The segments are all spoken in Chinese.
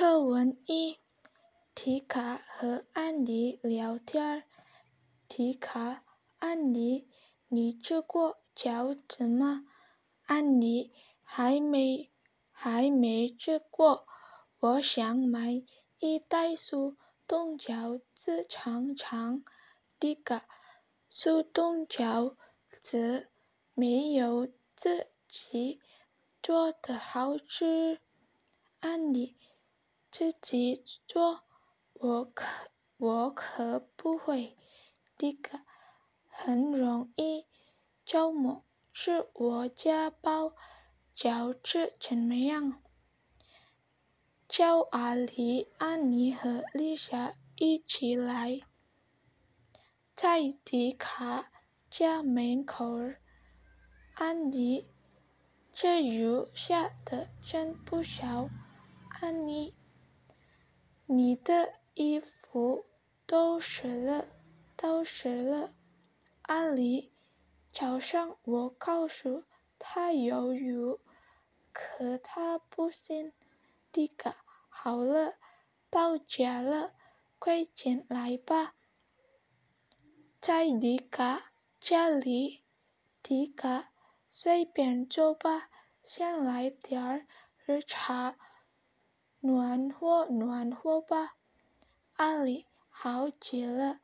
课文一：提卡和安妮聊天。儿。提卡，安妮，你吃过饺子吗？安妮，还没，还没吃过。我想买一袋速冻饺子尝尝。迪卡，速冻饺子没有自己做的好吃。安妮。自己做，我可我可不会。迪卡，很容易。周末去我家包饺子怎么样？叫阿里、安妮和丽莎一起来。在迪卡家门口，安妮，这雨下的真不小。安妮。你的衣服都湿了，都湿了。阿里，早上我告诉他有雨，可他不信。迪卡，好了，到家了，快进来吧。在迪卡家里，迪卡，随便坐吧，先来点儿热茶。暖和暖和吧，阿里好极了，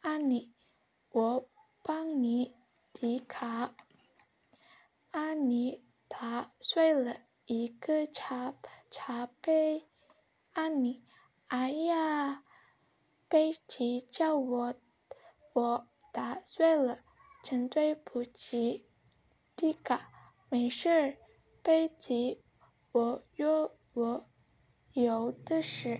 安妮，我帮你。迪卡，安妮打碎了一个茶茶杯，安妮，哎呀，贝奇叫我我打碎了，真对不起。迪卡，没事，贝奇，我有我。有的是。